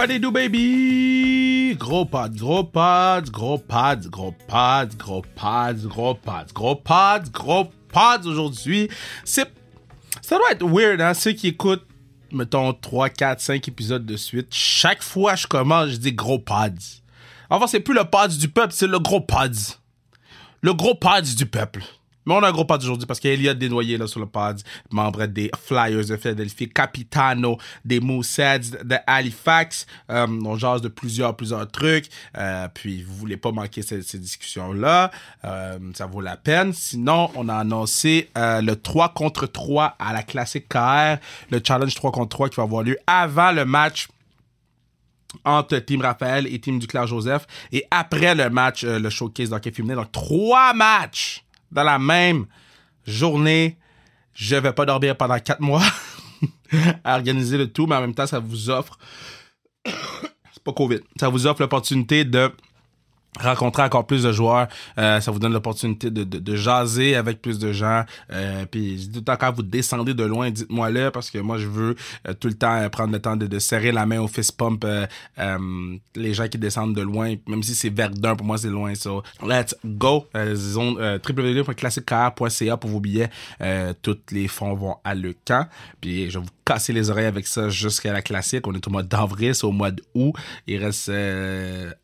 What they do, baby? Gros pads, gros pads, gros pads, gros pads, gros pads, gros pads, gros pads, gros pads aujourd'hui. C'est, ça doit être weird, hein, ceux qui écoutent, mettons, 3, 4, 5 épisodes de suite. Chaque fois je commence, je dis gros pads. Enfin, c'est plus le pads du peuple, c'est le gros pads. Le gros pads du peuple. Mais on a un gros pad aujourd'hui parce Elliot Desnoyers là, sur le pad, membre des Flyers de Philadelphie, Capitano des Mooseheads de Halifax. Euh, on jase de plusieurs, plusieurs trucs. Euh, puis vous voulez pas manquer ces, discussions-là. Euh, ça vaut la peine. Sinon, on a annoncé euh, le 3 contre 3 à la classique KR, le challenge 3 contre 3 qui va avoir lieu avant le match entre Team Raphaël et Team Duclair Joseph et après le match, le showcase d'hockey féminin. Donc, trois matchs dans la même journée. Je vais pas dormir pendant quatre mois à organiser le tout, mais en même temps, ça vous offre. C'est pas COVID. Ça vous offre l'opportunité de rencontrer encore plus de joueurs. Euh, ça vous donne l'opportunité de, de, de, jaser avec plus de gens. Euh, puis tout le quand vous descendez de loin, dites-moi là parce que moi je veux euh, tout le temps euh, prendre le temps de, de, serrer la main au fist pump. Euh, les gens qui descendent de loin, même si c'est Verdun pour moi c'est loin. So let's go. zone www.classiquecar.ca pour vos billets. tous les fonds vont à le camp. Puis je vous casser les oreilles avec ça jusqu'à la classique. On est au mois d'avril, c'est au mois d'août. Il reste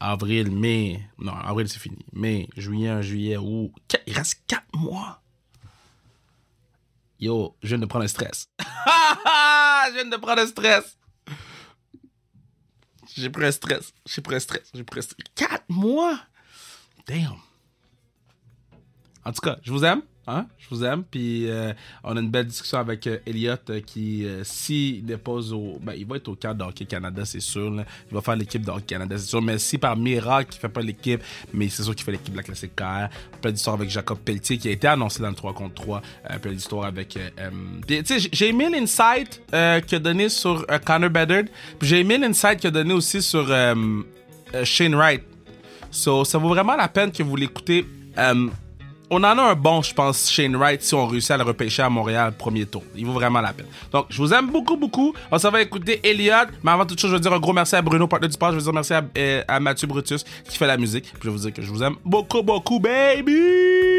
avril, mai non, avril, c'est fini. Mai, juillet, juillet, août. Il reste 4 mois. Yo, je viens de prendre un stress. je viens de prendre un stress. J'ai pris un stress. J'ai pris un stress. J'ai pris un stress. 4 mois? Damn. En tout cas, je vous aime. Hein? Je vous aime. Puis euh, on a une belle discussion avec euh, euh, qui, s'il dépose au. Ben, il va être au cadre de Hockey Canada, c'est sûr. Il va faire l'équipe de Hockey Canada, c'est sûr. Mais si par miracle, il fait pas l'équipe, mais c'est sûr qu'il fait l'équipe de la classique KR. Plein d'histoires avec Jacob Pelletier qui a été annoncé dans le 3 contre 3. plein d'histoires avec. tu sais, j'ai aimé l'insight qu'il a donné sur Connor Bedard. Puis j'ai aimé l'insight qu'il a donné aussi sur Shane Wright. So, ça vaut vraiment la peine que vous l'écoutez on en a un bon, je pense, Shane Wright, si on réussit à le repêcher à Montréal premier tour. Il vaut vraiment la peine. Donc, je vous aime beaucoup, beaucoup. On s'en va écouter Elliott. Mais avant toute chose, je veux dire un gros merci à Bruno, partenaire du sport. Je veux dire merci à, euh, à, Mathieu Brutus qui fait la musique. Puis je veux vous dire que je vous aime beaucoup, beaucoup, baby!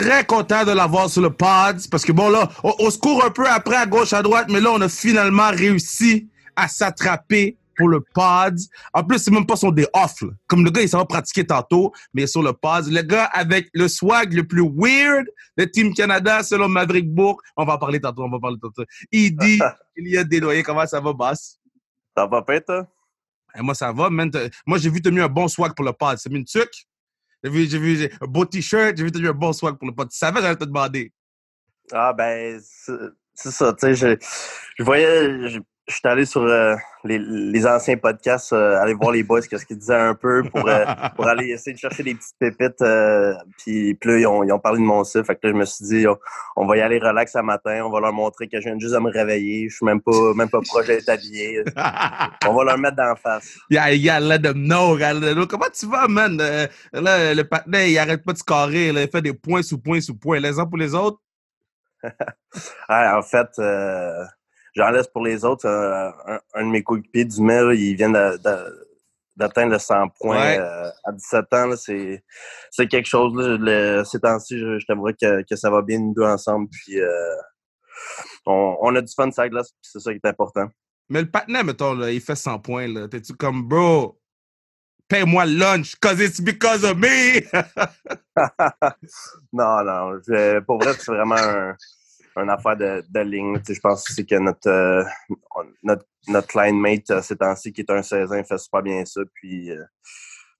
Très content de l'avoir sur le pod parce que bon là, on, on, se court un peu après à gauche à droite, mais là on a finalement réussi à s'attraper pour le pod. En plus, c'est même pas son day off. Là. Comme le gars, il s'en va pratiquer tantôt, mais sur le pod. Le gars avec le swag le plus weird de Team Canada, selon Maverick Bourg. On va en parler tantôt, on va en parler tantôt. Il dit, il y a des loyers. Comment ça va, Bass? Ça va toi? Et moi, ça va, man. Moi, j'ai vu que tu as mis un bon swag pour le pod. C'est mis une tuque? J'ai vu, j'ai vu un beau t-shirt, j'ai vu que tu as mis un bon swag pour le pod. Tu savais, j'allais te demander. Ah, ben, c'est ça, tu sais, je, voyais, je suis allé sur euh, les, les, anciens podcasts, euh, aller voir les boys, qu'est-ce qu'ils disaient un peu pour, euh, pour aller essayer de chercher des petites pépites. puis, puis là, ils ont, ils ont, parlé de mon site. Fait que là, je me suis dit, on, on, va y aller relax un matin. On va leur montrer que je viens juste de me réveiller. Je suis même pas, même pas proche d'être habillé. on va leur mettre d'en face. Yeah, yeah, let them know. Comment tu vas, man? là, le patinet, il arrête pas de se carrer. Là, il fait des points sous points sous points. Les uns pour les autres? ah, en fait j'en laisse pour les autres. Euh, un, un, de mes coéquipiers du mail, il vient d'atteindre le 100 points ouais. euh, à 17 ans. C'est, c'est quelque chose. Là, le, ces temps-ci, je, je t'aimerais que, que, ça va bien nous deux ensemble. Puis euh, on, on, a du fun sur la glace, c'est ça qui est important. Mais le patinet, mettons, là, il fait 100 points. Là. T'es-tu comme, bro, paye-moi lunch, cause it's because of me! non, non. Je, pour vrai, c'est vraiment un une affaire de, de ligne. je pense c'est que notre, euh, notre, notre line mate euh, ces temps-ci, qui est un 16 ans, fait super bien ça. Puis euh,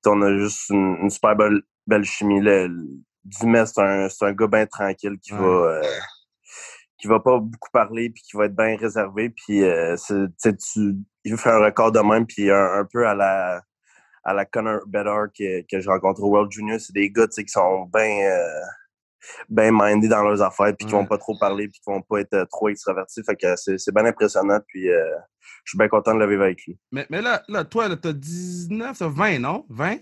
on a juste une, une super belle, belle chimie. Le, Dumais, c'est un, un gars bien tranquille qui ouais. va euh, qui va pas beaucoup parler puis qui va être bien réservé. Puis tu, il faire un record de même, puis un, un peu à la à la Connor Bedard que, que j'ai rencontré au World Junior. C'est des gars qui sont bien bien mindés dans leurs affaires, puis qui vont pas trop parler, puis qui vont pas être euh, trop extravertis. Fait que c'est bien impressionnant, puis euh, je suis bien content de le vivre avec lui. Mais, mais là, là, toi, t'as 19, t'as 20, non? 20?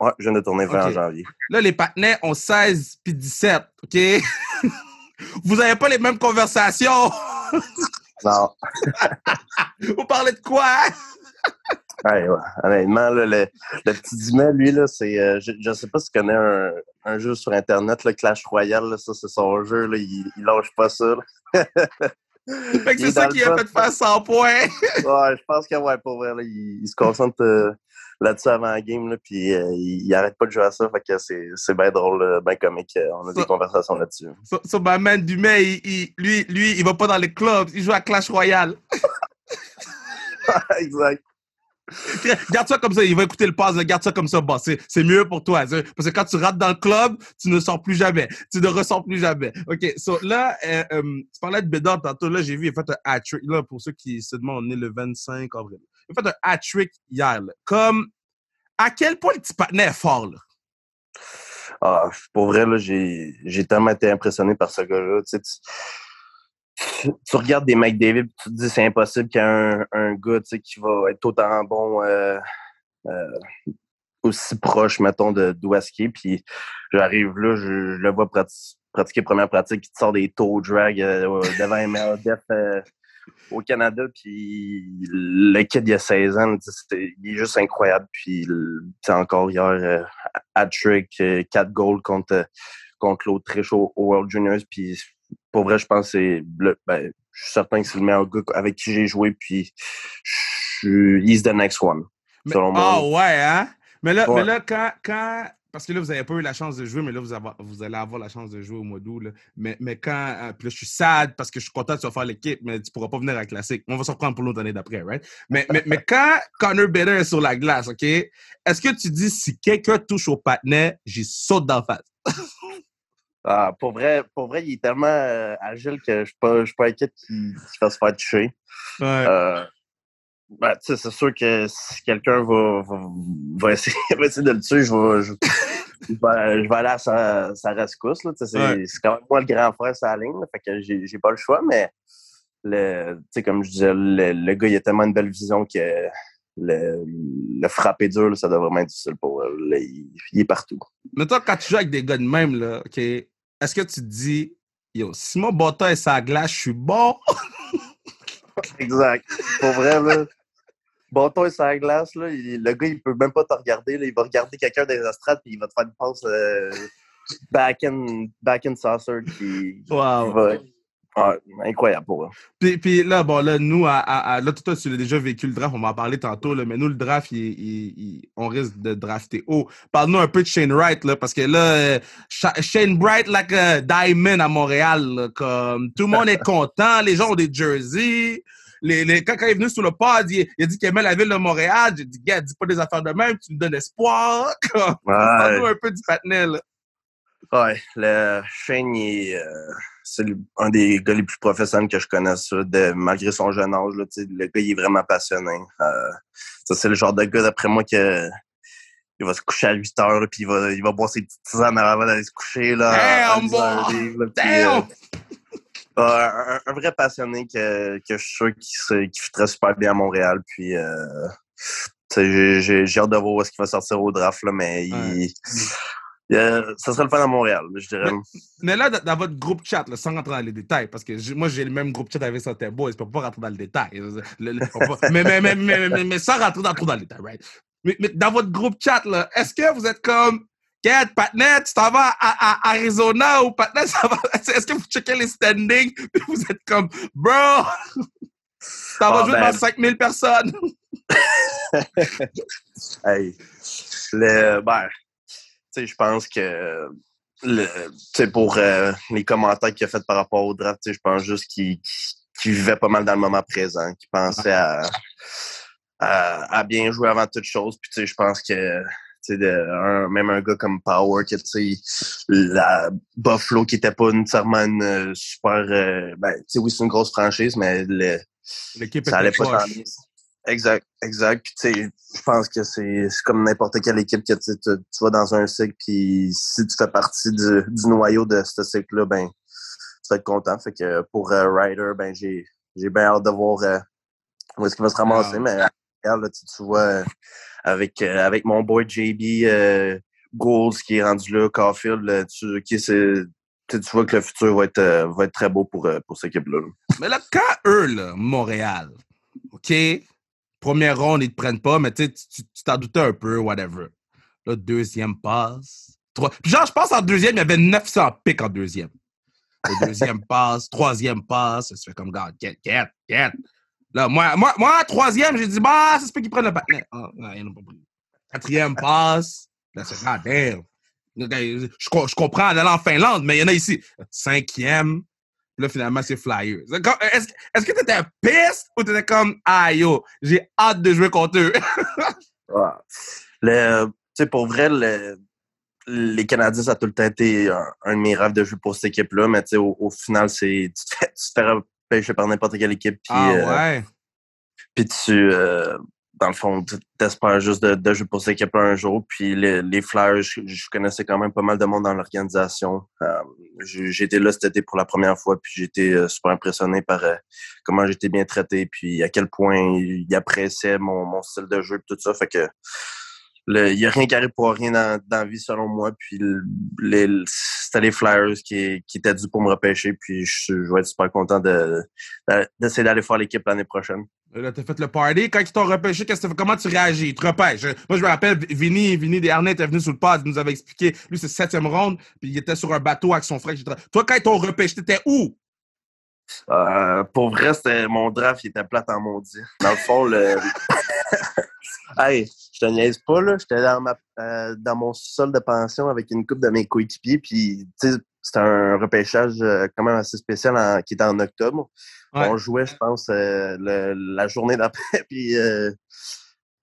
Ouais, je viens de tourner 20 en janvier. Là, les partenaires ont 16 puis 17, OK? Vous n'avez pas les mêmes conversations? non. Vous parlez de quoi? ouais, ouais. Honnêtement, le, le, petit Dimet, lui, là, c'est. Euh, je ne sais pas si tu connais un, un, jeu sur Internet, le Clash Royale, ça, c'est son jeu, là, il, il lâche pas ça. fait que c'est ça qui a fait faire 100 points. ouais, je pense que, ouais, pour vrai, là, il, se concentre. Euh, là-dessus avant la game, là, puis euh, il, il, arrête pas de jouer à ça, fait que c'est bien drôle, bien comique. On a des conversations là-dessus. So, so my man Dumais, il, lui, lui, il va pas dans les clubs, il joue à Clash Royale. exact. Garde ça comme ça, il va écouter le pass, garde ça comme ça. Bon, c'est mieux pour toi. Parce que quand tu rates dans le club, tu ne sors plus jamais. Tu ne ressors plus jamais. OK, so là, euh, euh, tu parlais de Bédard tantôt. Là, j'ai vu, il a fait un hat-trick. Là, pour ceux qui se demandent, on est le 25 avril. Il a fait un hat-trick hier. Comme, à quel point le petit patinet est fort, là? Ah, pour vrai, là, j'ai tellement été impressionné par ce gars-là. Tu sais, regardes des McDavid tu te dis c'est impossible qu'il y ait un, gars qui va être autant bon euh, euh, aussi proche, mettons, de d'où Puis j'arrive là, je, le vois pratiquer première pratique, il te sort des toe drag euh, devant MLDF au Canada. Puis le kid, il a 16 ans, il est juste incroyable. Puis encore hier, hat-trick, 4 goals contre, contre l'autre très chaud au World Juniors. Puis pour vrai, je pense que c'est ben, je suis certain que c'est le meilleur gars avec qui j'ai joué, puis je suis he's the next one. selon moi. Ah ouais, hein? Mais là, mais là quand, quand, parce que là, vous n'avez pas eu la chance de jouer, mais là, vous, avez, vous allez avoir la chance de jouer au mois d'août. Mais, mais quand. Euh, puis là, je suis sad parce que je suis content que tu vas faire l'équipe, mais tu ne pourras pas venir à la classique. On va se reprendre pour l'autre année d'après, right? Mais, mais, mais quand Connor Bader est sur la glace, OK? Est-ce que tu dis si quelqu'un touche au patinet, j'y saute d'en face? Ah, pour, vrai, pour vrai, il est tellement euh, agile que je ne suis pas, pas inquiet qu'il fasse faire toucher. Ouais. Euh, ben, c'est sûr que si quelqu'un va, va, va, essayer, va, essayer, de le tuer, je vais, je, vais aller à sa, sa rescousse. C'est ouais. quand même moi le grand frère sur la ligne, fait que j'ai pas le choix, mais le, comme je disais, le, le, gars, il a tellement une belle vision que le, le frapper dur, ça doit vraiment être difficile pour lui. Il, il, est partout. Mais toi, quand tu joues avec des gars de même, là, OK, est-ce que tu te dis, yo, si mon bâton est sa glace, je suis bon? exact. Pour vrai, là. Bâton et sa glace, là, le gars, il peut même pas te regarder. Là, il va regarder quelqu'un des astrades puis il va te faire une passe euh, back, in, back in saucer. Qui, wow. Qui va, ah, incroyable pour eux. Puis, puis, là, bon, là, nous, à, à, là, toi, tu l'as déjà vécu le draft, on m'en parlé tantôt, là, mais nous, le draft, il, il, on risque de drafter haut. Parle-nous un peu de Shane Wright, là, parce que là, euh, Shane Wright, like a diamond à Montréal, là, comme tout le monde est content, les gens ont des jerseys. Les, les, quand, quand, il est venu sur le pod, il, il a dit qu'il aimait la ville de Montréal. J'ai dit, gars, dis pas des affaires de même, tu nous donnes espoir. Parle-nous un peu du patinet, là. Ouais, le Shane, euh, c'est un des gars les plus professionnels que je connaisse, de, malgré son jeune âge. Là, le gars, il est vraiment passionné. Euh, ça, c'est le genre de gars, d'après moi, que il va se coucher à 8 heures, puis il va, il va boire ses petites tisanes avant d'aller se coucher. Là, Damn, livre, Damn! Euh, un, un, vrai passionné que, que je suis sûr qui, qui super bien à Montréal. Puis, euh, j'ai hâte de voir où est-ce qu'il va sortir au draft, là, mais il, euh, ça serait le fun à Montréal, je dirais. Mais, là, dans, votre groupe chat, là, sans rentrer dans les détails, parce que moi, j'ai le même groupe chat avec Santé Boys, je peux pas rentrer dans le détail. mais, mais, mais, mais, mais, sans rentrer dans, trop dans le détail, right? Mais, dans votre groupe chat, est-ce que vous êtes comme, Kat, Patnet, tu t'en vas à, Arizona ou Patnet, ça va. Est-ce que vous checkez les standings vous êtes comme, bro, ça va ah, jouer ben... dans 5000 personnes? hey, le, ben, je pense que le, pour euh, les commentaires qu'il a fait par rapport au draft, je pense juste qu'il vivait pas mal dans le moment présent, qu'il pensait à, à, bien jouer avant toute chose. Puis je pense que de, même un gars comme Power, que la Buffalo qui était pas nécessairement une super euh, ben, oui, c'est une grosse franchise, mais le, ça allait pas Exact, exact. Puis tu sais, je pense que c'est comme n'importe quelle équipe que tu, tu, vas dans un cycle, puis si tu fais partie du, du noyau de ce cycle-là, ben tu vas être content. Fait que pour euh, Ryder, ben j'ai j'ai bien hâte de voir euh, où est-ce qu'il va se ramasser, mais Montréal, là, tu, tu vois, euh, avec, euh, avec mon boy JB Goals qui est rendu là, Caulfield, là, tu, qui, c'est, tu, vois que le futur va être, va être très beau pour, pour cette équipe-là. là. Mais là, quand eux, là, Montréal, OK, première ronde, ils te prennent pas, mais tu sais, tu tu t'en doutais un peu, whatever. Là, deuxième passe. Trois... Puis genre, je pense en deuxième, il y avait 900 pics en deuxième. Le deuxième passe, troisième passe, ça se fait comme, gars, get, get, get. Là, moi, moi, moi troisième, j'ai dit, bah, se peut qu'ils prennent le patinet. Ah, non, ils n'ont pas pris. Quatrième passe, là, c'est, ah, damn. Je, je comprends d'aller en Finlande, mais il y en a ici. Cinquième, puis là, finalement, c'est Flyers. Est-ce que t'étais piste ou t'étais comme, ah yo, j'ai hâte de jouer contre eux? Ouais. Le, tu sais, pour vrai, le- les Canadiens, ça a tout le temps été un, un de mes rêves de jouer pour cette équipe-là, mais au, au final, c'est tu te fais, tu te fais repêcher par n'importe quelle équipe. Puis, ah euh, ouais. puis tu, euh, dans le fond, t'espères juste de, de jouer pour cette équipe-là un jour. Puis les, les Flyers, je, connaissais quand même pas mal de monde dans l'organisation. Euh, été là cet été pour la première fois, puis été euh, super impressionné par euh, comment j'étais bien traité, puis à quel point ils appréciaient mon, mon style de jeu, tout ça. Fait que il n'y a rien qui arrive pour rien dans, dans la vie, selon moi. Puis les- c'était les Flyers qui, qui étaient dû pour me repêcher. Puis je, je vais être super content de- de- d'essayer d'aller faire l'équipe l'année prochaine. Là, t'as fait le party. Quand ils t'ont repêché, qu'est-ce que t'as fait? comment tu réagis? Ils te repêchent. Moi, je me rappelle, Vinny, Vinny Desharnais était venu sur le pod, il nous avait expliqué. Lui, c'est septième ronde, puis il était sur un bateau avec son frère. etc. Toi, quand ils t'ont repêché, t'étais où? Euh, pour vrai, c'était mon draft, il était plate en maudit. Dans le fond, le. hey, te niaise pas, là. J'étais dans, ma, euh, dans mon sol de pension avec une coupe de mes coéquipiers, puis, tu sais, c'était un repêchage euh, quand même assez spécial en- qui était en octobre. Ouais. On jouait, je pense, euh, le- la journée d'après, puis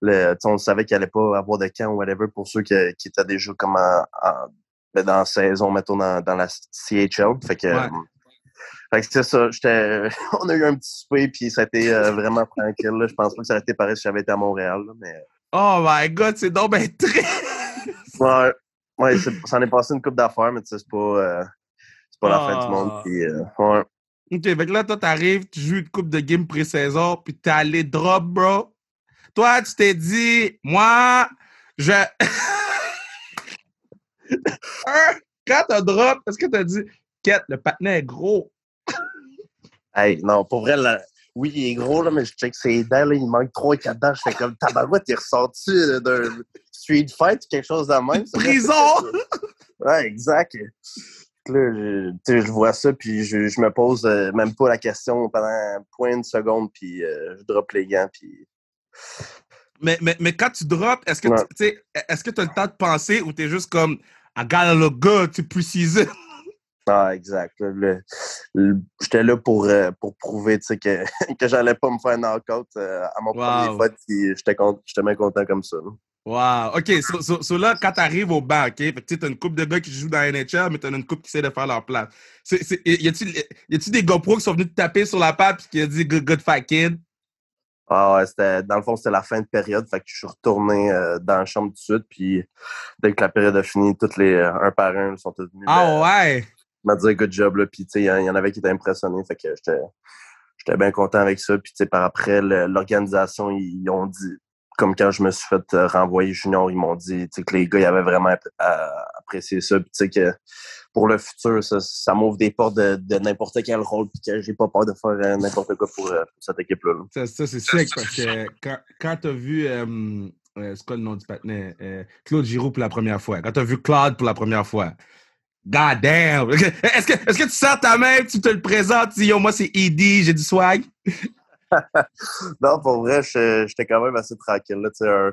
le, on savait qu'il allait pas avoir de camp ou whatever pour ceux qui, qui étaient déjà comme en, en- ben, dans la saison, mettons, dans, dans la CHL. Fait que, Ouais. fait que c'est ça. On a eu un petit souper, puis ça a été euh, vraiment tranquille. là. Je pense pas que ça aurait été pareil si j'avais été à Montréal. là, mais Oh my god, c'est donc ben très. ouais, ouais ça en est passé une coupe d'affaires, mais tu sais, c'est pas, euh, c'est pas la fin Ah. du monde. Puis, euh, ouais. OK, fait que là, toi, t'arrives, tu joues une coupe de game pré-saison, puis t'es allé drop, bro. Toi, tu t'es dit, moi, je. Hein? Quand t'as drop, est-ce que t'as dit, Quête, le patinet est gros? Hey, non, pour vrai, là, oui, il est gros, là, mais je check ses dents, là, il manque 3-4 dents. Je fais comme tabarouette, est ressorti d'un street fight ou quelque chose de même. Prison! ouais, exact. Là, je, vois ça, puis je, je me pose euh, même pas la question pendant point de seconde, puis euh, je drop les gants, puis mais, mais, mais quand tu drops, est-ce que tu que t'as le temps de penser ou t'es juste comme, I gotta look good, tu précises? Ah, exact. J'étais là pour, euh, pour prouver que, que j'allais pas me faire knock-out euh, à mon Wow. premier puis J'étais bien content comme ça. Wow. OK, so, so- so là, quand t'arrives au banc, OK, tu t'as une couple de gars qui jouent dans la NHL, mais t'as une couple qui essaie de faire leur place. Y a-tu y a-tu des GoPro qui sont venus te taper sur la patte et qui a dit good, good fight, kid? Ah ouais, c'était, dans le fond, c'était la fin de période. Fait que je suis retourné euh, dans la chambre tout de suite. Puis dès que la période a fini, tous les euh, un par un sont tous venus Ah ouais? Me dire good job. Là. Puis tu sais, il y, en- il y en avait qui étaient impressionnés. Fait que j'étais, j'étais bien content avec ça. Puis tu sais, par après, l'organisation, ils, ils ont dit, comme quand je me suis fait euh, renvoyer junior, ils m'ont dit tu sais, que les gars ils avaient vraiment apprécié ça. Puis tu sais que pour le futur, ça, ça m'ouvre des portes de, de n'importe quel rôle. Puis que j'ai pas peur de faire euh, n'importe quoi pour, euh, pour cette équipe-là. là. Ça, ça, c'est sick parce que quand, quand t'as vu, euh, euh, c'est quoi le nom du patinet? Euh, Claude Giroux pour la première fois. Quand t'as vu Claude pour la première fois. God damn! Est-ce que, est-ce que tu sors ta main, tu te le présentes, tu dis, yo, moi, c'est Edie, j'ai du swag? Non, pour vrai, j'étais quand même assez tranquille. Là, un,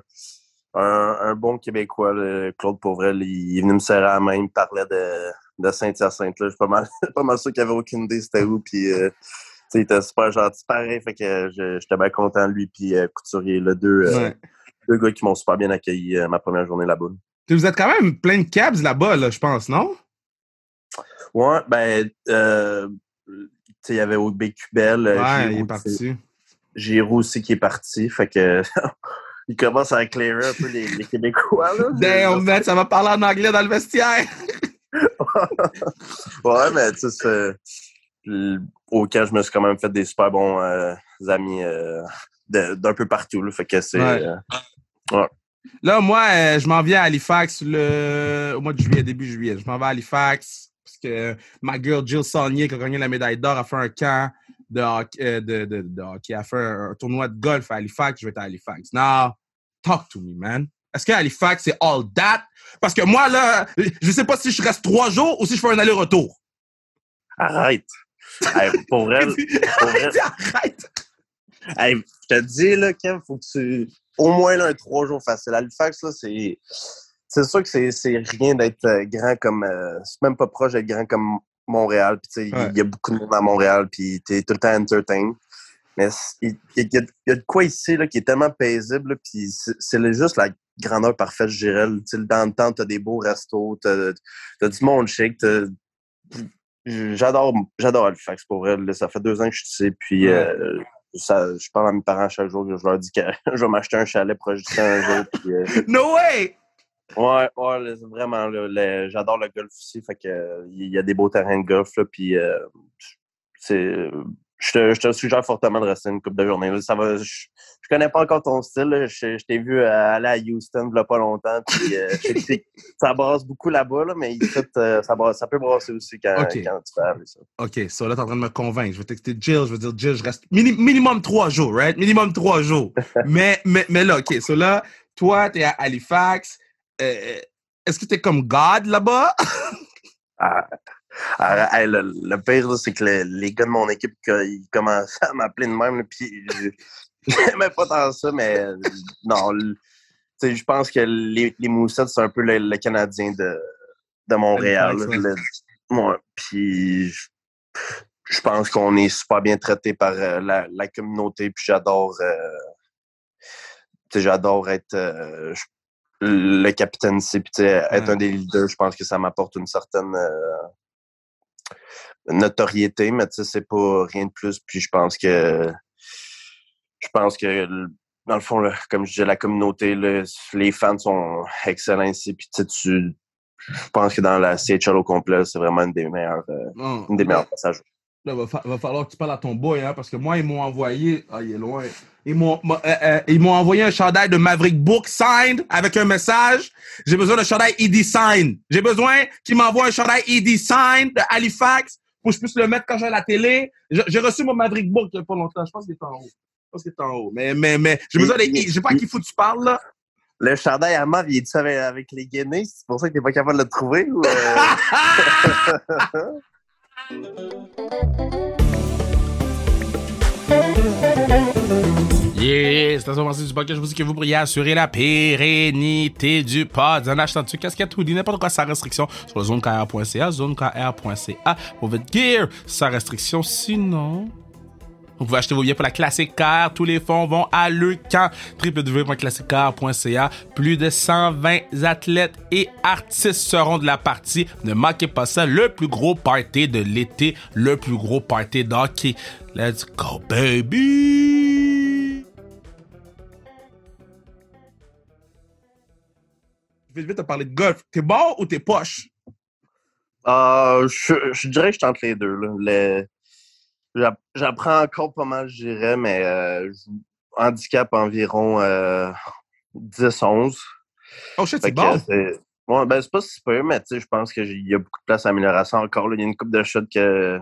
un, un bon Québécois, là, Claude, pour vrai, il est venu me serrer la main, il me parlait de, de Saint-Hyacinthe. Je suis pas mal, pas mal sûr qu'il avait aucune idée c'était où. Puis, euh, il était super gentil, pareil. Fait que j'étais bien content, lui, puis euh, Couturier, là, deux, euh, Ouais. deux gars qui m'ont super bien accueilli euh, ma première journée là-bas. Vous êtes quand même plein de cabs là-bas, là, je pense, non? Ouais, ben, euh, tu sais, il y avait OB Cubel. euh, Ouais, Giroud, il est tu sais, parti. Giroud aussi qui est parti. Fait que il commence à éclairer un peu les, les Québécois. Là. Damn, man, ça va parler en anglais dans le vestiaire. ouais, mais tu sais, c'est- le- au camp, je me suis quand même fait des super bons euh, amis euh, d'un peu partout. Là, fait que c'est. Ouais. euh, ouais. Là, moi, je m'en viens à Halifax le... au mois de juillet, début juillet. Je m'en vais à Halifax parce que ma girl Jill Saunier, qui a gagné la médaille d'or, a fait un camp de hockey, euh, de, de, de hockey, a fait un, un tournoi de golf à Halifax. Je vais être à Halifax. Now, talk to me, man. Est-ce que Halifax, c'est all that? Parce que moi, là, je sais pas si je reste trois jours ou si je fais un aller-retour. Arrête. Hey, pour vrai, pour Arrête! hey, je te dis, là, Kev, faut que tu. Au moins là, un trois jours facile. Halifax, là, c'est. C'est sûr que c'est rien d'être euh, grand comme. euh, c'est même pas proche d'être grand comme Montréal. Puis, tu sais, il Ouais. y a beaucoup de monde à Montréal, puis t'es tout le temps entertain. Mais il y, a, il y a de quoi ici là, qui est tellement paisible, puis c'est juste la grandeur parfaite, je dirais. Tu sais, dans le temps, t'as des beaux restos, t'as t'as du monde chic, J'adore, j'adore Halifax pour là. Ça fait deux ans que je suis ici, puis Ouais. euh, ça, je parle à mes parents chaque jour. Je leur dis que je vais m'acheter un chalet proche d'ici un jour. puis, euh, No way! Ouais, ouais, vraiment, j'adore le golf aussi. Fait que il y a des beaux terrains de golf, là, puis euh, c'est, je te, je te suggère fortement de rester une couple de journées. là. Ça va, je, je connais pas encore ton style. là. Je, je t'ai vu euh, aller à Houston il y a pas longtemps, puis euh, ça brasse beaucoup là-bas, là, mais euh, ça, brasse- ça peut brasser aussi quand, quand tu fais ça. OK, so là, t'es en train de me convaincre. Je vais texter Jill, je vais dire, Jill, je reste mini- minimum trois jours, right? Minimum trois jours. mais, mais, mais là, OK, so là, toi, t'es à Halifax. Euh, Est-ce que t'es comme God là-bas? Ah, ah, le, le pire, c'est que le- les gars de mon équipe, ils commençaient à m'appeler de même, puis je- j'aimais pas tant ça, mais non, je pense que les, les Moussettes, c'est un peu le, le Canadien de, de Montréal. Puis je, pense qu'on est super bien traité par euh, la, la communauté, puis j'adore euh, j'adore être euh, le capitaine sais, être un des leaders, je pense que ça m'apporte une certaine euh, notoriété, mais c'est pas rien de plus. Puis je pense que je pense que dans le fond, là, comme je disais, la communauté, là, les fans sont excellents ici. Puis tu je pense que dans la CHL au complet, c'est vraiment une des meilleures, euh, Non. une des meilleures passages. Là, va, fa- va falloir que tu parles à ton boy, hein, parce que moi, ils m'ont envoyé. Ah, il est loin. Ils m'ont m'a- euh, euh, ils m'ont envoyé un chandail de Maverick Book signed avec un message. J'ai besoin d'un chandail ED signed. J'ai besoin qu'ils m'envoient un chandail ED signed de Halifax pour que je puisse le mettre quand j'ai la télé. J'ai reçu mon Maverick Book il n'y a pas longtemps. Je pense qu'il est en haut. Je pense qu'il est en haut. Mais, mais, mais, j'ai besoin des. Je sais pas à qui faut que tu parles, là. Le chandail à Mav, il est avec, avec les Guinées? C'est pour ça que t'es pas capable de le trouver? Ou, euh? Yeah, c'est à ce moment-ci du podcast. Je vous dis que vous pourriez assurer la pérennité du pod en achetant dessus casquette hoodie, n'importe quoi sans restriction sur zonekr.ca, zonekr.ca pour votre gear sans restriction. Sinon, vous pouvez acheter vos billets pour la Classique Car. Tous les fonds vont à le camp. www.classiquecar.ca. Plus de 120 athlètes et artistes seront de la partie. Ne manquez pas ça. Le plus gros party de l'été. Le plus gros party d'hockey. Let's go, baby! Je vais vite te parler de golf. T'es bon ou t'es poche? Ah, je, je dirais que je tente les deux. Là. J'apprends encore pas mal, je dirais, mais euh, handicap environ euh, 10-11. Oh shit, c'est bon. euh, c'est ouais, ben, pas si peu, mais tu sais, je pense qu'il y a beaucoup de place à amélioration encore. Il y a une coupe de shots que,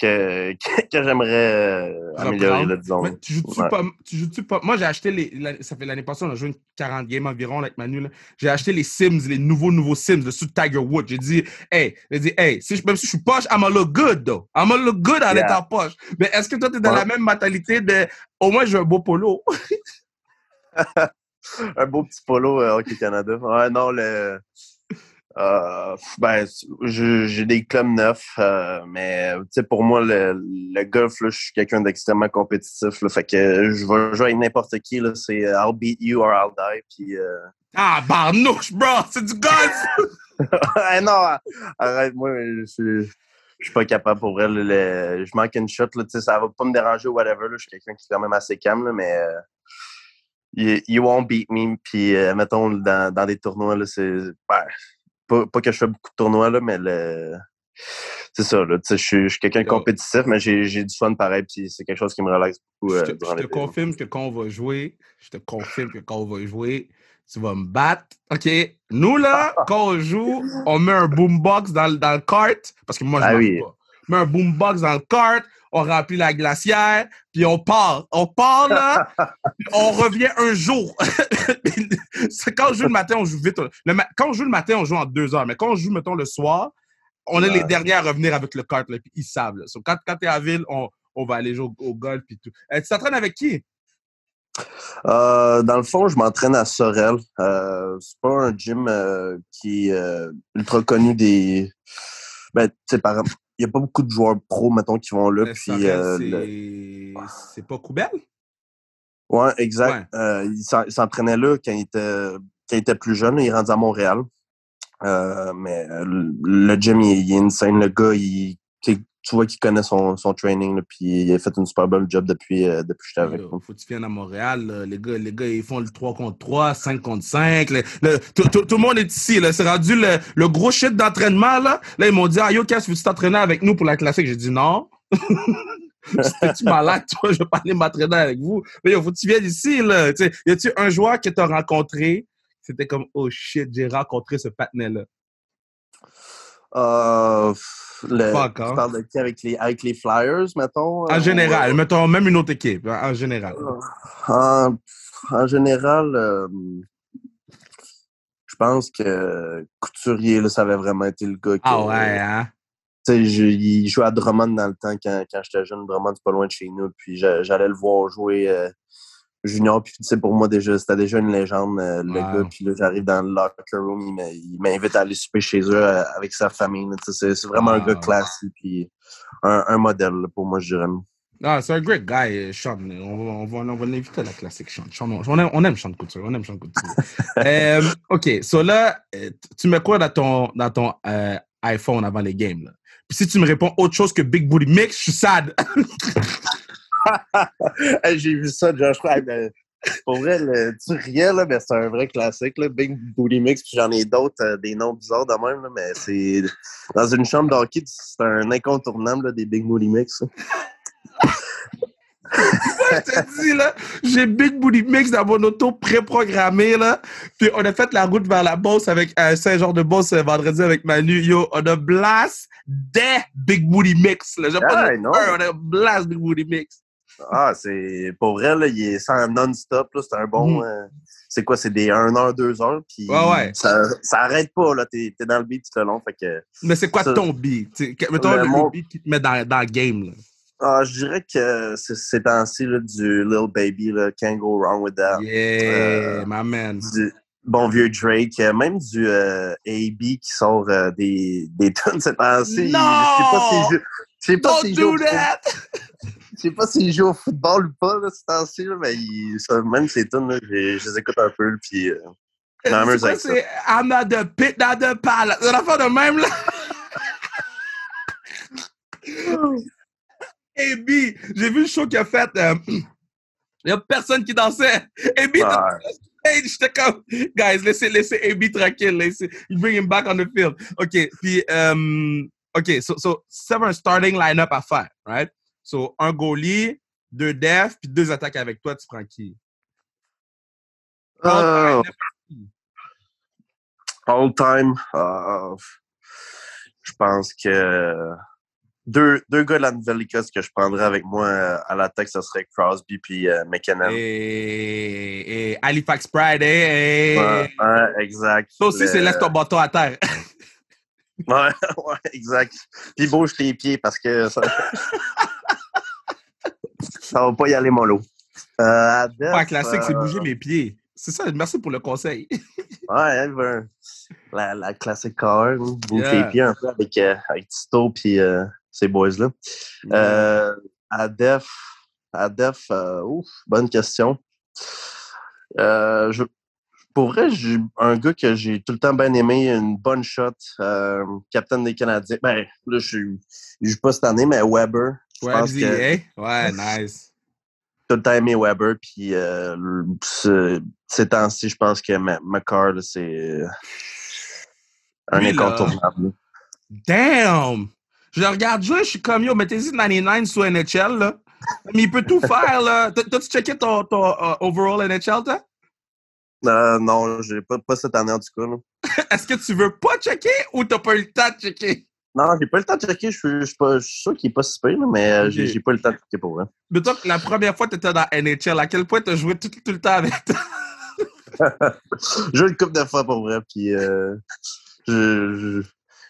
que, que, que j'aimerais euh, améliorer, là, disons. Mais tu joues-tu Ouais. pas, tu joues-tu pas? Moi, j'ai acheté les. Ça fait l'année passée, on a joué une 40 games environ là, avec Manu. J'ai acheté les Sims, les nouveaux, nouveaux Sims de Tiger Woods. J'ai dit, hey, j'ai dit, hey, si même si je suis poche, I'm gonna look good, though. I'm gonna look good en Yeah. étant poche. Mais est-ce que toi, t'es dans Ouais. la même mentalité de, au moins, j'ai un beau polo? Un beau petit polo euh, Hockey Canada. Ouais, non, le. Euh, ben, j'ai des clubs neufs, euh, mais pour moi, le, le golf, là, je suis quelqu'un d'extrêmement compétitif. Là, fait que je vais jouer avec n'importe qui. C'est euh, I'll beat you or I'll die. Puis, euh... Ah, barnouche, bro! C'est du golf! Non, arrête, moi, je suis, je suis pas capable pour vrai. là, le- je manque une shot. Là, ça va pas me déranger ou whatever. Là, je suis quelqu'un qui est quand même assez calme, là, mais. euh, you, you won't beat me. Puis, mettons, dans, dans des tournois, c'est. ben, pas, pas que je fais beaucoup de tournois, là, mais le. c'est ça, là. Je suis, je suis quelqu'un de compétitif, mais j'ai, j'ai du fun pareil, puis c'est quelque chose qui me relaxe beaucoup Je euh, te, je confirme que quand on va jouer, je te confirme que quand on va jouer, tu vas me battre. OK? Nous, là, quand on joue, on met un boombox dans, le- dans le cart, parce que moi, je Ah oui. pas. Met un boombox dans le cart, on remplit la glacière, puis on part. On part, là, on revient un jour. C'est quand on joue le matin, on joue vite. Le ma- quand on joue le matin, on joue en deux heures. Mais quand on joue, mettons, le soir, on est les derniers à revenir avec le kart, là, puis ils savent. Là. So, quand quand tu es à ville, on, on va aller jouer au, au golf puis tout. Euh, tu t'entraînes avec qui? Euh, dans le fond, je m'entraîne à Sorel. Euh, c'est pas un gym euh, qui est ultra connu des. Ben, tu sais, par n'y a pas beaucoup de joueurs pros, mettons, qui vont là. Euh, Puis, c'est le- c'est pas Coubelle? Ouais, exact. Euh, il s'en- il s'entraînait là quand il était, quand il était plus jeune. Il est rendu à Montréal. Euh, mais le le gym, il, il est insane. Le gars, il, tu vois qu'il connaît son, son training. là, puis il a fait une super bonne job depuis, euh, depuis que j'étais avec lui. faut que tu viennes à Montréal. là. Les, gars, les gars, ils font le 3 contre 3, 5 contre 5. Le- le- tout, tout- tout le monde est ici. là. C'est rendu le, le gros shit d'entraînement. Là. là, ils m'ont dit Ah, yo, Cass, veux-tu t'entraîner avec nous pour la classique? J'ai dit non. C'est-tu malade, toi? Je vais pas aller m'entraîner avec vous. Mais yo, faut que tu viennes ici. Là. Y a-tu un joueur que tu as rencontré? C'était comme Oh shit, j'ai rencontré ce patinet-là. Euh, le, Pas tu encore. parles de qui avec les, avec les Flyers, mettons? En euh, général, ou, mettons même une autre équipe. En général. euh, en, en général, euh, je pense que Couturier, là, ça avait vraiment été le gars qui. Ah ouais, hein? Je- il jouait à Drummond dans le temps quand, quand j'étais jeune. Drummond, c'est pas loin de chez nous. Puis j'a- j'allais le voir jouer euh, junior. Puis tu sais, pour moi, déjà, c'était déjà une légende, euh, le Wow. gars. Puis là, j'arrive dans le locker room. Il m'invite à aller souper chez eux euh, avec sa famille. C'est vraiment un gars classique. Puis un, un modèle là, pour moi, je dirais. Ah, c'est un great guy, euh, Sean. On va, on va, on va l'inviter à la classique, Sean. Sean, on, aime, on aime Sean Couture. On aime Sean Couture. Euh, OK, so là, tu mets quoi dans ton, dans ton euh, iPhone avant les games? Là? Puis si tu me réponds autre chose que Big Booty Mix, je suis sad. Hey, J'ai vu ça, Josh. Hey, ben, pour vrai, le, tu riais, là, mais c'est un vrai classique. Là, Big Booty Mix, puis j'en ai d'autres, euh, des noms bizarres de même, là, mais c'est dans une chambre d'hockey, c'est un incontournable des Big Booty Mix. je te dis, là, j'ai Big Booty Mix dans mon auto pré-programmé, là. Puis on a fait la route vers la Beauce avec euh, Saint-Jean de Beauce euh, vendredi avec Manu. Yo, on a blast des Big Booty Mix. Là. J'ai pas Ah, un, on a blast Big Booty Mix. Ah, c'est pour vrai, là, il est sans non-stop. là, C'est un bon. Mhm. euh, c'est quoi? C'est des 1 heure, 2 heures. Puis Ouais, ouais. Ça, ça arrête pas. là. T'es es dans le beat tout le long. Fait que, Mais c'est quoi Ça- ton beat? Mettons Le mon- beat qui te met dans, dans le game. Là. ah, je dirais que c'est ces temps-ci du Lil Baby, là, Can't Go Wrong With That. Yeah, Euh, my man. du bon vieux Drake, euh, même du euh, AB qui sort euh, des, des tonnes ces temps-ci. Non! Je sais pas joue. Je sais pas Don't joue, do that! sais pas s'il joue au football ou pas là, ces temps-ci, mais il, ça, même ces tunes, je, je les écoute un peu. Puis, euh, C'est I'm not the pit, not the palace. C'est l'affaire de même, là. AB, j'ai vu le show qu'il a fait. euh, Il n'y a personne qui dansait. AB, ah, j'étais comme, guys, laissez, laissez AB tranquille. Laissez, bring him back on the field. OK, puis, euh, OK, so, so, c'est un starting line-up à faire, right? So, un goalie, deux defs, puis deux attaques avec toi, tu prends qui? euh, all time, euh, je pense que deux, deux gars de la Nouvelle-Écosse que je prendrais avec moi euh, à l'attaque, ce serait Crosby puis euh, McKinnon. Et, et Halifax Pride, eh, eh. Ouais, ouais, exact. Ça aussi, Le- c'est laisse ton bâton à terre. Ouais, ouais, exact. Puis bouge tes pieds parce que ça, ça va pas y aller mollo. Euh, def, Pas classique, c'est euh, bouger mes pieds. C'est ça, merci pour le conseil. Ouais, elle veut la, la classique car, hein, bouge Yeah. tes pieds un peu avec, euh, avec Tito puis euh, ces boys-là. À def, à def, euh, ouf, bonne question. Je, pour vrai, j'ai un gars que j'ai tout le temps bien aimé, une bonne shot, euh, capitaine des Canadiens. Ben, là, je suis, je joue pas cette année, mais Weber. Vas-y, que eh? Ouais, nice. tout le temps aimé Weber, puis euh, ce- ces temps-ci, je pense que McCarr, c'est euh, un incontournable. Damn! Je le regarde jouer, je suis comme yo, mettez-y 99 sur NHL, là. Mais il peut tout faire, là. T'as- T'as-tu checké ton, ton euh, overall NHL, toi? Euh, non, j'ai pas, pas cette année en tout cas. Est-ce que tu veux pas checker ou t'as pas eu le temps de checker? Non, j'ai pas eu le temps de checker. Je suis- je suis pas- je suis sûr qu'il est pas si pire, mais euh, j'ai pas eu le temps de checker pour vrai. Mais toi, la première fois que t'étais dans NHL, à quel point t'as joué tout, tout le temps avec toi? J'ai joué une couple de fois pour vrai, puis euh, je, je,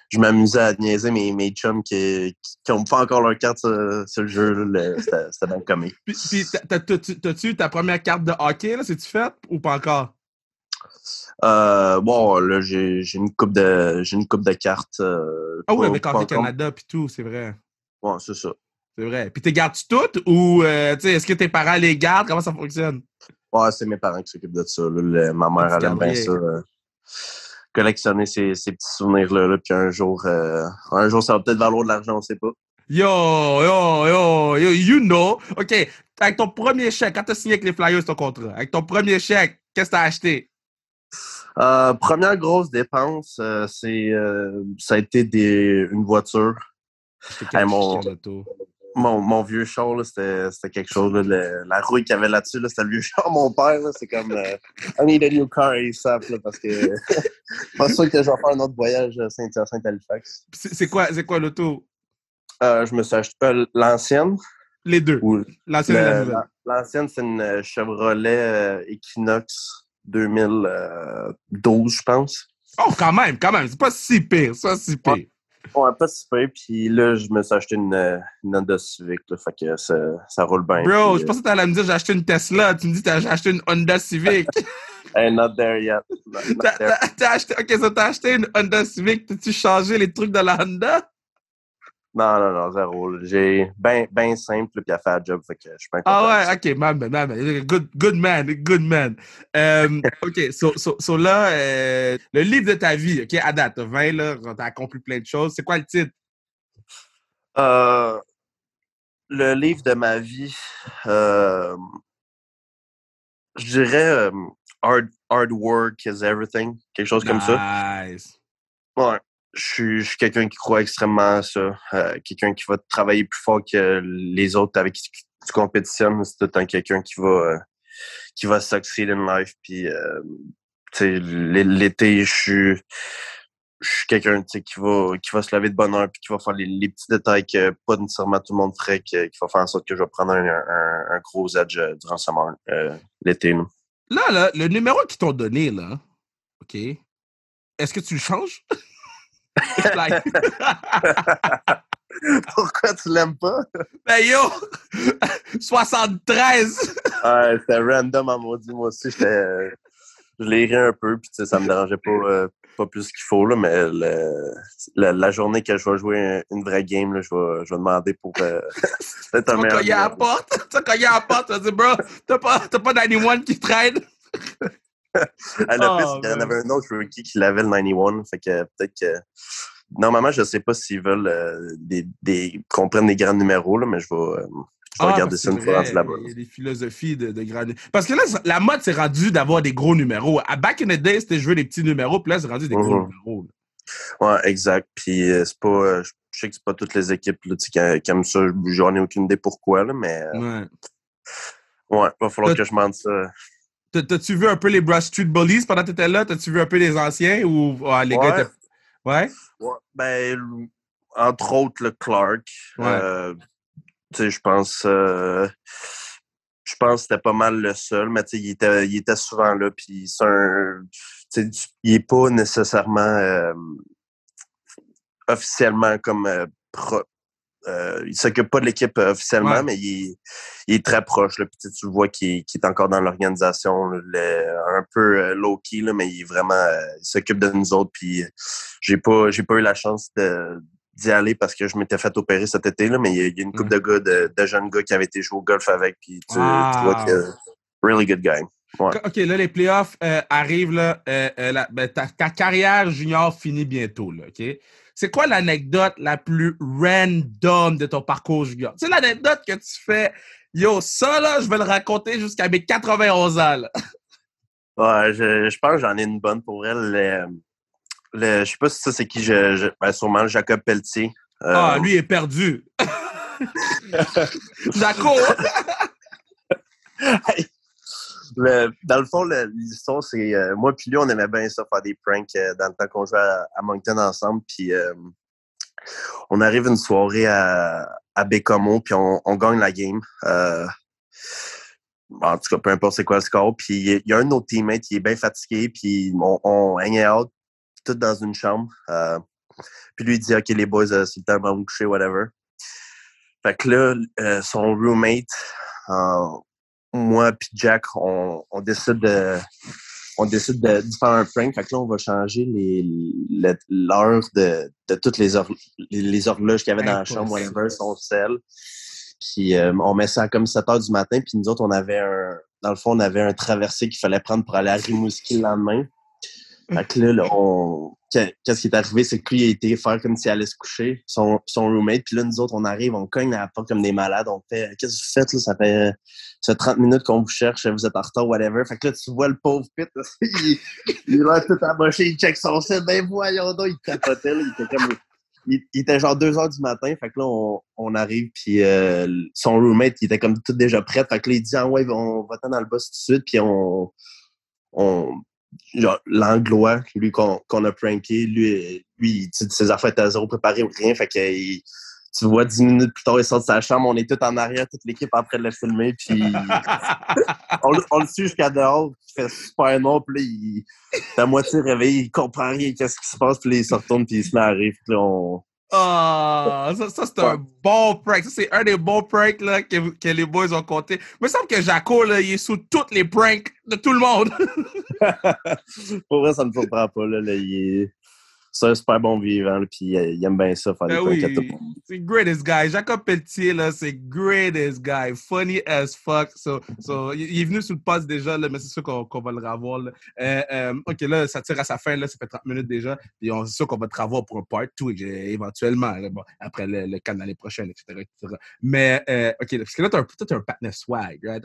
je m'amusais à niaiser mes, mes chums qui, qui ont pas encore leur carte sur, sur le jeu. là, C'était c'était bien comique. Puis, puis t'as- t'as- t'as-tu eu ta première carte de hockey, là? C'est-tu fait ou pas encore? Euh, bon, là, j'ai une coupe de j'ai une coupe de cartes. euh, Ah oui, avec Hockey. Canada puis tout, c'est vrai. Ouais, c'est ça. C'est vrai. Puis t'es gardes-tu toutes ou, euh, est-ce que tes parents les gardent? Comment ça fonctionne? Ouais, c'est mes parents qui s'occupent de ça. là. Le- ma mère, elle aime bien ça. euh, collectionner ces, ces petits souvenirs-là. Là, puis un jour, euh, un jour, ça va peut-être valoir de l'argent, on sait pas. Yo, yo, yo, yo, you know. OK, avec ton premier chèque, quand t'as signé avec les Flyers ton contrat, avec ton premier chèque, qu'est-ce que t'as acheté? Euh, première grosse dépense, euh, c'est euh, ça a été des, une voiture. Hey, mon- Mon, mon vieux char, c'était quelque chose. là, le- la rouille qu'il y avait là-dessus, là, c'était le vieux char de mon père. C'est comme I need a new car ASAP là, parce que pas sûr que je vais faire un autre voyage à Saint-Hyacinthe-Halifax. C'est c'est quoi, quoi l'auto? Je me suis acheté l'ancienne. Les deux. L'ancienne et la nouvelle. L'ancienne, c'est une Chevrolet Equinox 2012, je pense. Oh, quand même, quand même. C'est pas si pire, c'est pas si pire. Ouais, pas si peu. Puis là, je me suis acheté une, euh, une Honda Civic. Là, fait que ça, ça roule bien. Bro, puis, je pensais que t'allais me dire j'ai acheté une Tesla. Tu me dis t'as j'ai acheté une Honda Civic. euh, hey, not there yet. Not, acheté, ok, ça t'as acheté une Honda Civic. T'as-tu changé les trucs de la Honda? Non, non, non, zéro. J'ai bien ben simple, puis elle fait la job. Fait que je suis content. Ah ouais, ok, man, man, man. Good, good man, good man. Euh, ok, so, so, so là, euh, le livre de ta vie, ok, à date, t'as 20, là, t'as accompli plein de choses. C'est quoi le titre? Euh, le livre de ma vie, euh, je dirais hard, hard work is everything. Quelque chose comme ça. Nice. Ouais. Je suis, quelqu'un qui croit extrêmement à ça. Euh, quelqu'un qui va travailler plus fort que les autres avec qui tu compétitionnes. C'est tout le quelqu'un qui va euh, qui va succeed life. Puis, euh, l'été, je suis quelqu'un qui va qui va se lever de bonne heure puis qui va faire les, petits détails que pas nécessairement tout le monde ferait, qui, va faire en sorte que je vais prendre un, gros edge euh, durant l'été. là. Là, là, le numéro qu'ils t'ont donné, là, ok, est-ce que tu le changes? Like- Pourquoi tu l'aimes pas? ben yo! 73! Ouais, c'était random à maudit. Moi aussi, j'étais. Je l'ai ri un peu, puis ça me dérangeait pas, euh, pas plus qu'il faut, là, mais le- la, la journée que je vais jouer un- une vraie game, là, je, vais, je vais demander pour euh, être Tu un vas meilleur. cogner à la numéro. porte? Tu vas cogner à la porte. Tu vas dire, bro, t'as pas, t'as pas qui traîne? Ah, le Oh, qu'il y en avait un autre rookie qui l'avait le 91. Fait que peut-être que. Normalement, je sais pas s'ils veulent euh, des, des, qu'on prenne des grands numéros, là, mais je vais, euh, je vais Ah, regarder ça une fois rendu là-bas. Il y a des philosophies de, de grands. Parce que là, la mode, c'est rendu d'avoir des gros numéros. À back in the day, c'était jouer des petits numéros, puis là, c'est rendu des gros Mhm. numéros. là. Ouais, exact. Puis euh, c'est pas. je sais que c'est pas toutes les équipes là, qui, qui aiment ça. J'en ai aucune idée pourquoi, là, mais Ouais. ouais, va falloir que je dise ça. T'as- T'as-tu vu un peu les Brush Street Bullies pendant que t'étais là? T'as-tu vu un peu les anciens ou les gars Ouais. étaient- Ouais? Ouais, ben, entre autres, le Clark. Ouais. Euh, tu sais, je pense. euh, je pense que c'était pas mal le seul, mais tu sais, il était, il était souvent là. Puis c'est un. tu sais, il est pas nécessairement euh, officiellement comme pro. Euh, il s'occupe pas de l'équipe officiellement, Ouais. mais il est, il est très proche. Là, puis tu vois qu'il est, encore dans l'organisation, un peu euh, low-key, mais il est vraiment euh, il s'occupe de nous autres. Puis euh, j'ai pas j'ai pas eu la chance d'y aller parce que je m'étais fait opérer cet été, là, mais il y a, il y a une couple de gars, de, de jeunes gars qui avaient été jouer au golf avec. Puis tu, tu vois que really good guy. Ouais. OK, là, les playoffs euh, arrivent. Là, euh, la- ben, ta, ta carrière junior finit bientôt. Là, OK? C'est quoi l'anecdote la plus random de ton parcours? Tu sais, l'anecdote que tu fais, yo, ça, là, je vais le raconter jusqu'à mes 91 ans. là. Ouais, je, je pense que j'en ai une bonne pour elle. Le, le- je sais pas si ça c'est qui je, je ben, sûrement Jacob Pelletier. Ah, lui est perdu. Dans le fond, l'histoire, c'est euh, moi puis lui, on aimait bien ça, faire des pranks euh, dans le temps qu'on jouait à, Moncton ensemble. Puis euh, on arrive une soirée à, à Bécomo, puis on, gagne la game. en tout cas, peu importe c'est quoi le score. Puis il y a un de nos teammates qui est bien fatigué, puis on, on hang out tout dans une chambre. puis lui, il dit, OK, les boys, c'est le temps de vous coucher, whatever. Fait que là, son roommate, moi puis Jack, on, on, décide de on décide de, faire un prank. Fait que là, on va changer l'heure de, de toutes les, les, horloges qu'il y avait dans la chambre, whatever, son sel. Puis euh, on met ça comme 7 heures du matin. Puis nous autres, on avait un. Dans le fond, on avait un traversé qu'il fallait prendre pour aller à Rimouski le lendemain. Fait que là, on... qu'est-ce qui est arrivé, c'est que lui a été faire comme s'il allait se coucher, son, son roommate. Puis là, nous autres, on arrive, on cogne à la porte comme des malades. On fait Qu'est-ce que vous faites là? Ça fait, ça 30 minutes qu'on vous cherche, vous êtes en retard, whatever. Fait que là, tu vois le pauvre Pit, il, il a tout amoché, il check son site. Ben voyons donc, il tapotait, là, il était comme. Il, était genre 2 heures du matin, fait que là, on, on arrive, puis euh, son roommate, il était comme tout déjà prêt. Fait que là, il dit, ah ouais, on va t'en dans le boss tout de suite, puis on, on, l'anglois, lui qu'on a pranké, lui, lui ses affaires étaient à zéro préparé ou rien. Fait que tu vois, dix minutes plus tard, il sort de sa chambre, on est tout en arrière, toute l'équipe après de le filmer, puis on, le suit jusqu'à dehors, il fait super noir, puis là, il est à moitié réveillé, il comprend rien, qu'est-ce qui se passe, puis là, il se retourne, puis il se met à rire, puis là, on, ah, ça, ça c'est un bon prank. Ça, c'est un des bons pranks là, que, que les boys ont compté. Il me semble que Jaco, là, il est sous toutes les pranks de tout le monde. Pour vrai, ça ne me surprend pas. Là, là, il est c'est un super bon vivant, puis euh, il aime bien ça, faire des ben oui, C'est greatest guy. Jacob Pelletier, là, c'est greatest guy. Funny as fuck. So, so, il est venu sur le poste déjà, là, mais c'est sûr qu'on va le revoir. Euh, euh, OK, là, ça tire à sa fin, là, ça fait 30 minutes déjà. Puis c'est sûr qu'on va te revoir pour un part 2 éventuellement, bon, après le, le camp l'année prochaine, etc. etc. Mais, OK, parce que là, t'as un, un partner swag. Right?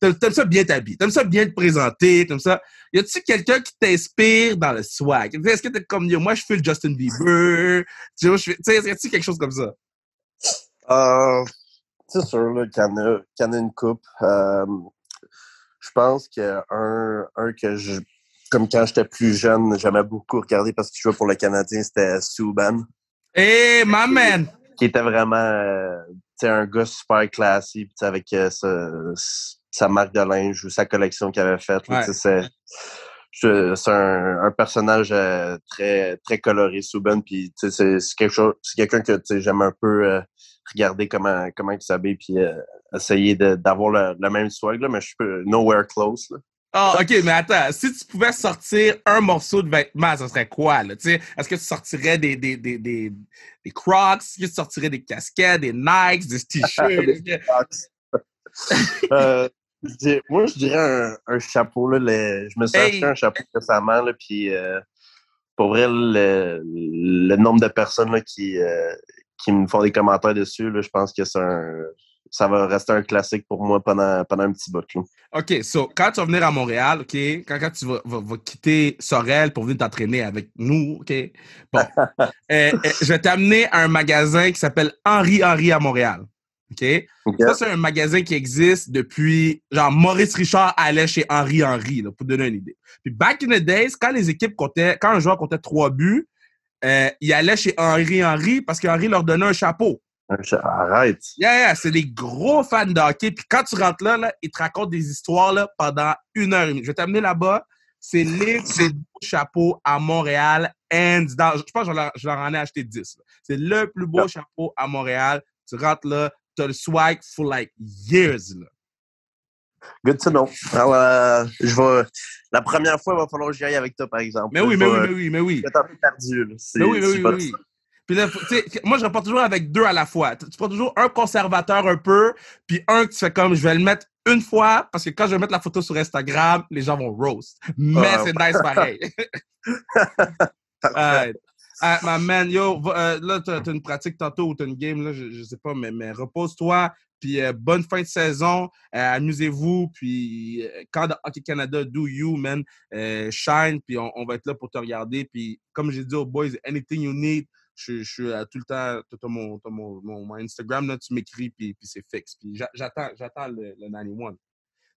T'aimes ça bien t'habiller, t'aimes ça bien te présenter, t'aimes ça. Y a-tu quelqu'un qui t'inspire dans le swag? Est-ce que t'es comme moi, je fais le Justin Bieber. Tu vois, je fais, tu sais, y a-t-il quelque chose comme ça? Euh, c'est sûr, qu'il y, en a, une coupe. Euh, je pense qu'un un que je, comme quand j'étais plus jeune, j'aimais beaucoup regarder parce qu'il jouait pour le Canadien, c'était Subban. Hey, my man! Qui était vraiment euh, un gars super classique avec euh, sa, marque de linge ou sa collection qu'il avait faite. Ouais c'est un, un, personnage euh, très très coloré, Souben, puis c'est quelque chose, c'est quelqu'un que j'aime un peu euh, regarder comment comment il s'habille, puis euh, essayer d'avoir le, le, même swag là, mais je suis nowhere close là. Ah, oh, OK, mais attends, si tu pouvais sortir un morceau de vêtement, ça serait quoi, là? Est-ce que tu sortirais des, des, des, des, des Crocs? Est-ce que tu sortirais des casquettes, des Nikes, des t-shirts? moi, je dirais un, chapeau. Là, je me suis acheté un chapeau récemment, là, puis euh, pour vrai, le, nombre de personnes là, qui, euh, qui me font des commentaires dessus, là, je pense que c'est un, ça va rester un classique pour moi pendant, pendant un petit bout. Là. OK, so, quand tu vas venir à Montréal, OK, quand, quand tu vas, vas, quitter Sorel pour venir t'entraîner avec nous, OK, bon, euh, je vais t'amener à un magasin qui s'appelle Henri Henri à Montréal. Ça, c'est un magasin qui existe depuis. Genre, Maurice Richard allait chez Henri Henry, là, pour donner une idée. Puis, back in the days, quand les équipes comptaient, quand un joueur comptait trois buts, euh, il allait chez Henri Henry parce qu'Henri leur donnait un chapeau. Arrête. Yeah, yeah, c'est des gros fans de hockey. Puis quand tu rentres là, là ils te racontent des histoires là, pendant une heure et demie. Je vais t'amener là-bas. C'est les plus beaux chapeaux à Montréal. And je pense que je leur, en ai acheté 10. C'est le plus beau chapeau à Montréal. Tu rentres là, le swag for like years. Là. Good to know. Alors, euh, je vais... La première fois, il va falloir que j'y aille avec toi, par exemple. Mais oui, mais oui, mais oui, mais oui. Je peu perdu. Là. Mais oui, mais oui, oui. Puis là, moi, je reporte toujours avec deux à la fois. Tu prends toujours un conservateur un peu, puis un que tu fais comme, je vais le mettre une fois, parce que quand je vais mettre la photo sur Instagram, les gens vont roast. Mais ah, c'est nice pareil. Ah, ma man, yo, euh, là, t'as as une pratique tantôt ou t'as une game, là, je, je sais pas, mais, mais repose-toi, puis euh, bonne fin de saison, euh, amusez-vous, puis quand Hockey Canada, do you, man, shine, puis on, va être là pour te regarder, puis comme j'ai dit aux boys, anything you need, je, suis tout le temps, tu mon, mon, mon, Instagram, là, tu m'écris, puis, puis c'est fixe. Puis j'attends, j'attends le, le 91.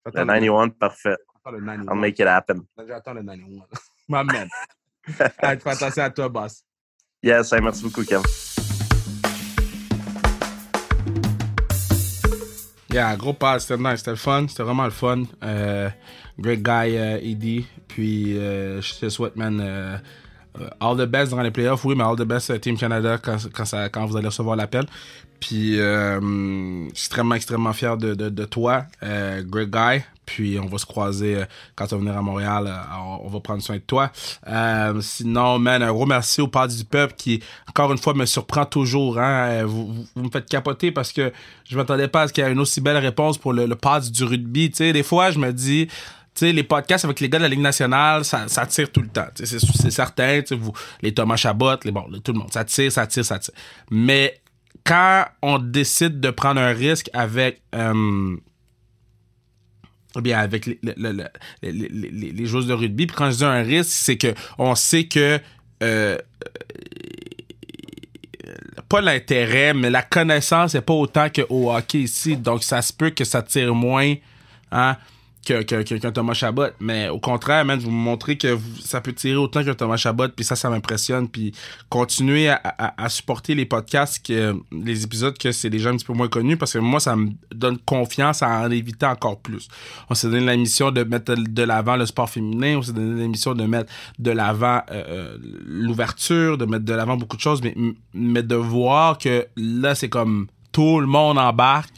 Le 91, parfait. Le 91. I'll make it happen. J'attends le 91. My man. Fais attention à toi, boss. Yes, merci beaucoup, Kev. Yeah, gros pas, c'était nice, c'était le fun, c'était vraiment le fun. Euh, great guy, uh, Eddie. Puis, euh, je te souhaite, man, euh, all the best durant les playoffs, oui, mais all the best Team Canada quand, quand, ça, quand vous allez recevoir l'appel. Puis, euh, extrêmement, extrêmement fier de, de, de toi, euh, great guy. Puis, on va se croiser euh, quand tu vas venir à Montréal. Euh, on va prendre soin de toi. Euh, sinon, man, un gros merci au Parti du Peuple qui, encore une fois, me surprend toujours. Hein. Vous, vous, me faites capoter parce que je m'attendais pas à ce qu'il y ait une aussi belle réponse pour le, le du rugby. Tu sais, des fois, je me dis, sais, les podcasts avec les gars de la Ligue nationale, ça, ça tire tout le temps. C'est certain, les Thomas Chabot, les, bon, tout le monde, ça tire, ça tire, ça tire. Mais quand on décide de prendre un risque avec... Euh, bien avec les, les, les, les, joueurs de rugby. Quand je dis un risque, c'est que on sait que euh, pas l'intérêt, mais la connaissance n'est pas autant que au hockey ici. Donc ça se peut que ça tire moins. Hein? Qu'un que, que, Thomas Chabot. Mais au contraire, man, vous me montrez que ça peut tirer autant qu'un Thomas Chabot, puis ça, ça m'impressionne. Puis continuer à, à, supporter les podcasts, que, les épisodes que c'est des gens un petit peu moins connus, parce que moi, ça me donne confiance à en éviter encore plus. On s'est donné la mission de mettre de l'avant le sport féminin, on s'est donné la mission de mettre de l'avant euh, euh, l'ouverture, de mettre de l'avant beaucoup de choses, mais, mais de voir que là, c'est comme tout le monde embarque.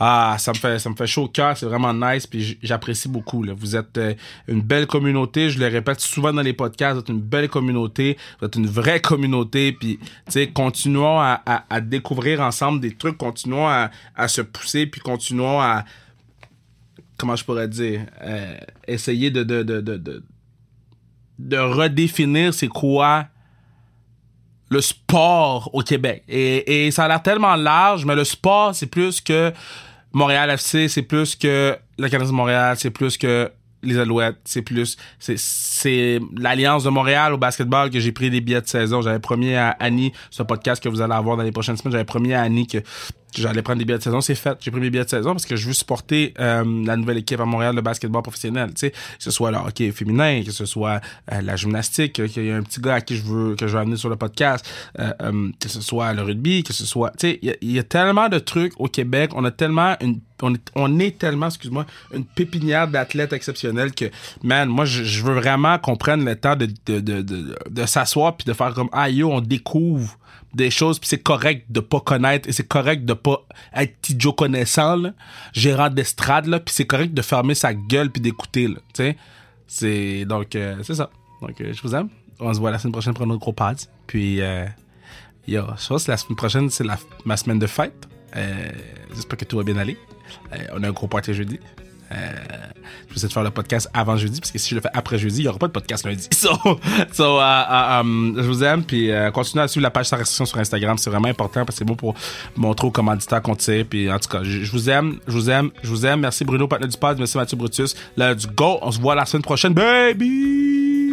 Ah, ça me fait, ça me fait chaud au cœur, c'est vraiment nice, puis j'apprécie beaucoup. Là. Vous êtes euh, une belle communauté, je le répète souvent dans les podcasts, vous êtes une belle communauté, vous êtes une vraie communauté, puis tu sais, continuons à, à, découvrir ensemble des trucs, continuons à, à se pousser, puis continuons à, comment je pourrais dire, euh, essayer de, de, de, de, de redéfinir c'est quoi le sport au Québec. Et, et ça a l'air tellement large, mais le sport, c'est plus que Montréal FC, c'est plus que la Canadienne de Montréal, c'est plus que les Alouettes, c'est plus c'est l'alliance de Montréal au basketball que j'ai pris des billets de saison. J'avais promis à Annie, ce podcast que vous allez avoir dans les prochaines semaines, j'avais promis à Annie que j'allais prendre des billets de saison. C'est fait. J'ai pris mes billets de saison parce que je veux supporter euh, la nouvelle équipe à Montréal de basketball professionnel. Tu sais, que ce soit le hockey féminin, que ce soit euh, la gymnastique, qu'il y a un petit gars à qui je veux que je veux amener sur le podcast, euh, que ce soit le rugby, que ce soit, tu sais, il y, a tellement de trucs au Québec. On a tellement une on est, tellement, excuse-moi, une pépinière d'athlètes exceptionnels que, man, moi, je, veux vraiment qu'on prenne le temps de, de, de, de, de s'asseoir puis de faire comme, ah yo, on découvre des choses, puis c'est correct de pas connaître et c'est correct de pas être petit connaissant, là, gérant d'estrade, là, puis c'est correct de fermer sa gueule puis d'écouter, là, tu sais. C'est, donc, euh, c'est ça. Donc, euh, je vous aime. On se voit la semaine prochaine pour un autre gros pad. Puis, euh, yo, je pense que la semaine prochaine, c'est ma semaine de fête. J'espère que tout va bien aller. on a un gros party jeudi. Euh, je vais essayer de faire le podcast avant jeudi, parce que si je le fais après jeudi, il n'y aura pas de podcast lundi. So, so uh, uh, um, je vous aime, puis uh, continuez à suivre la page sans restriction sur Instagram, c'est vraiment important, parce que c'est bon pour montrer aux commanditaires qu'on tire, puis en tout cas, je, vous aime, je vous aime, je vous aime. Merci Bruno, partenaire du merci Mathieu Brutus. Let's go, on se voit la semaine prochaine, baby!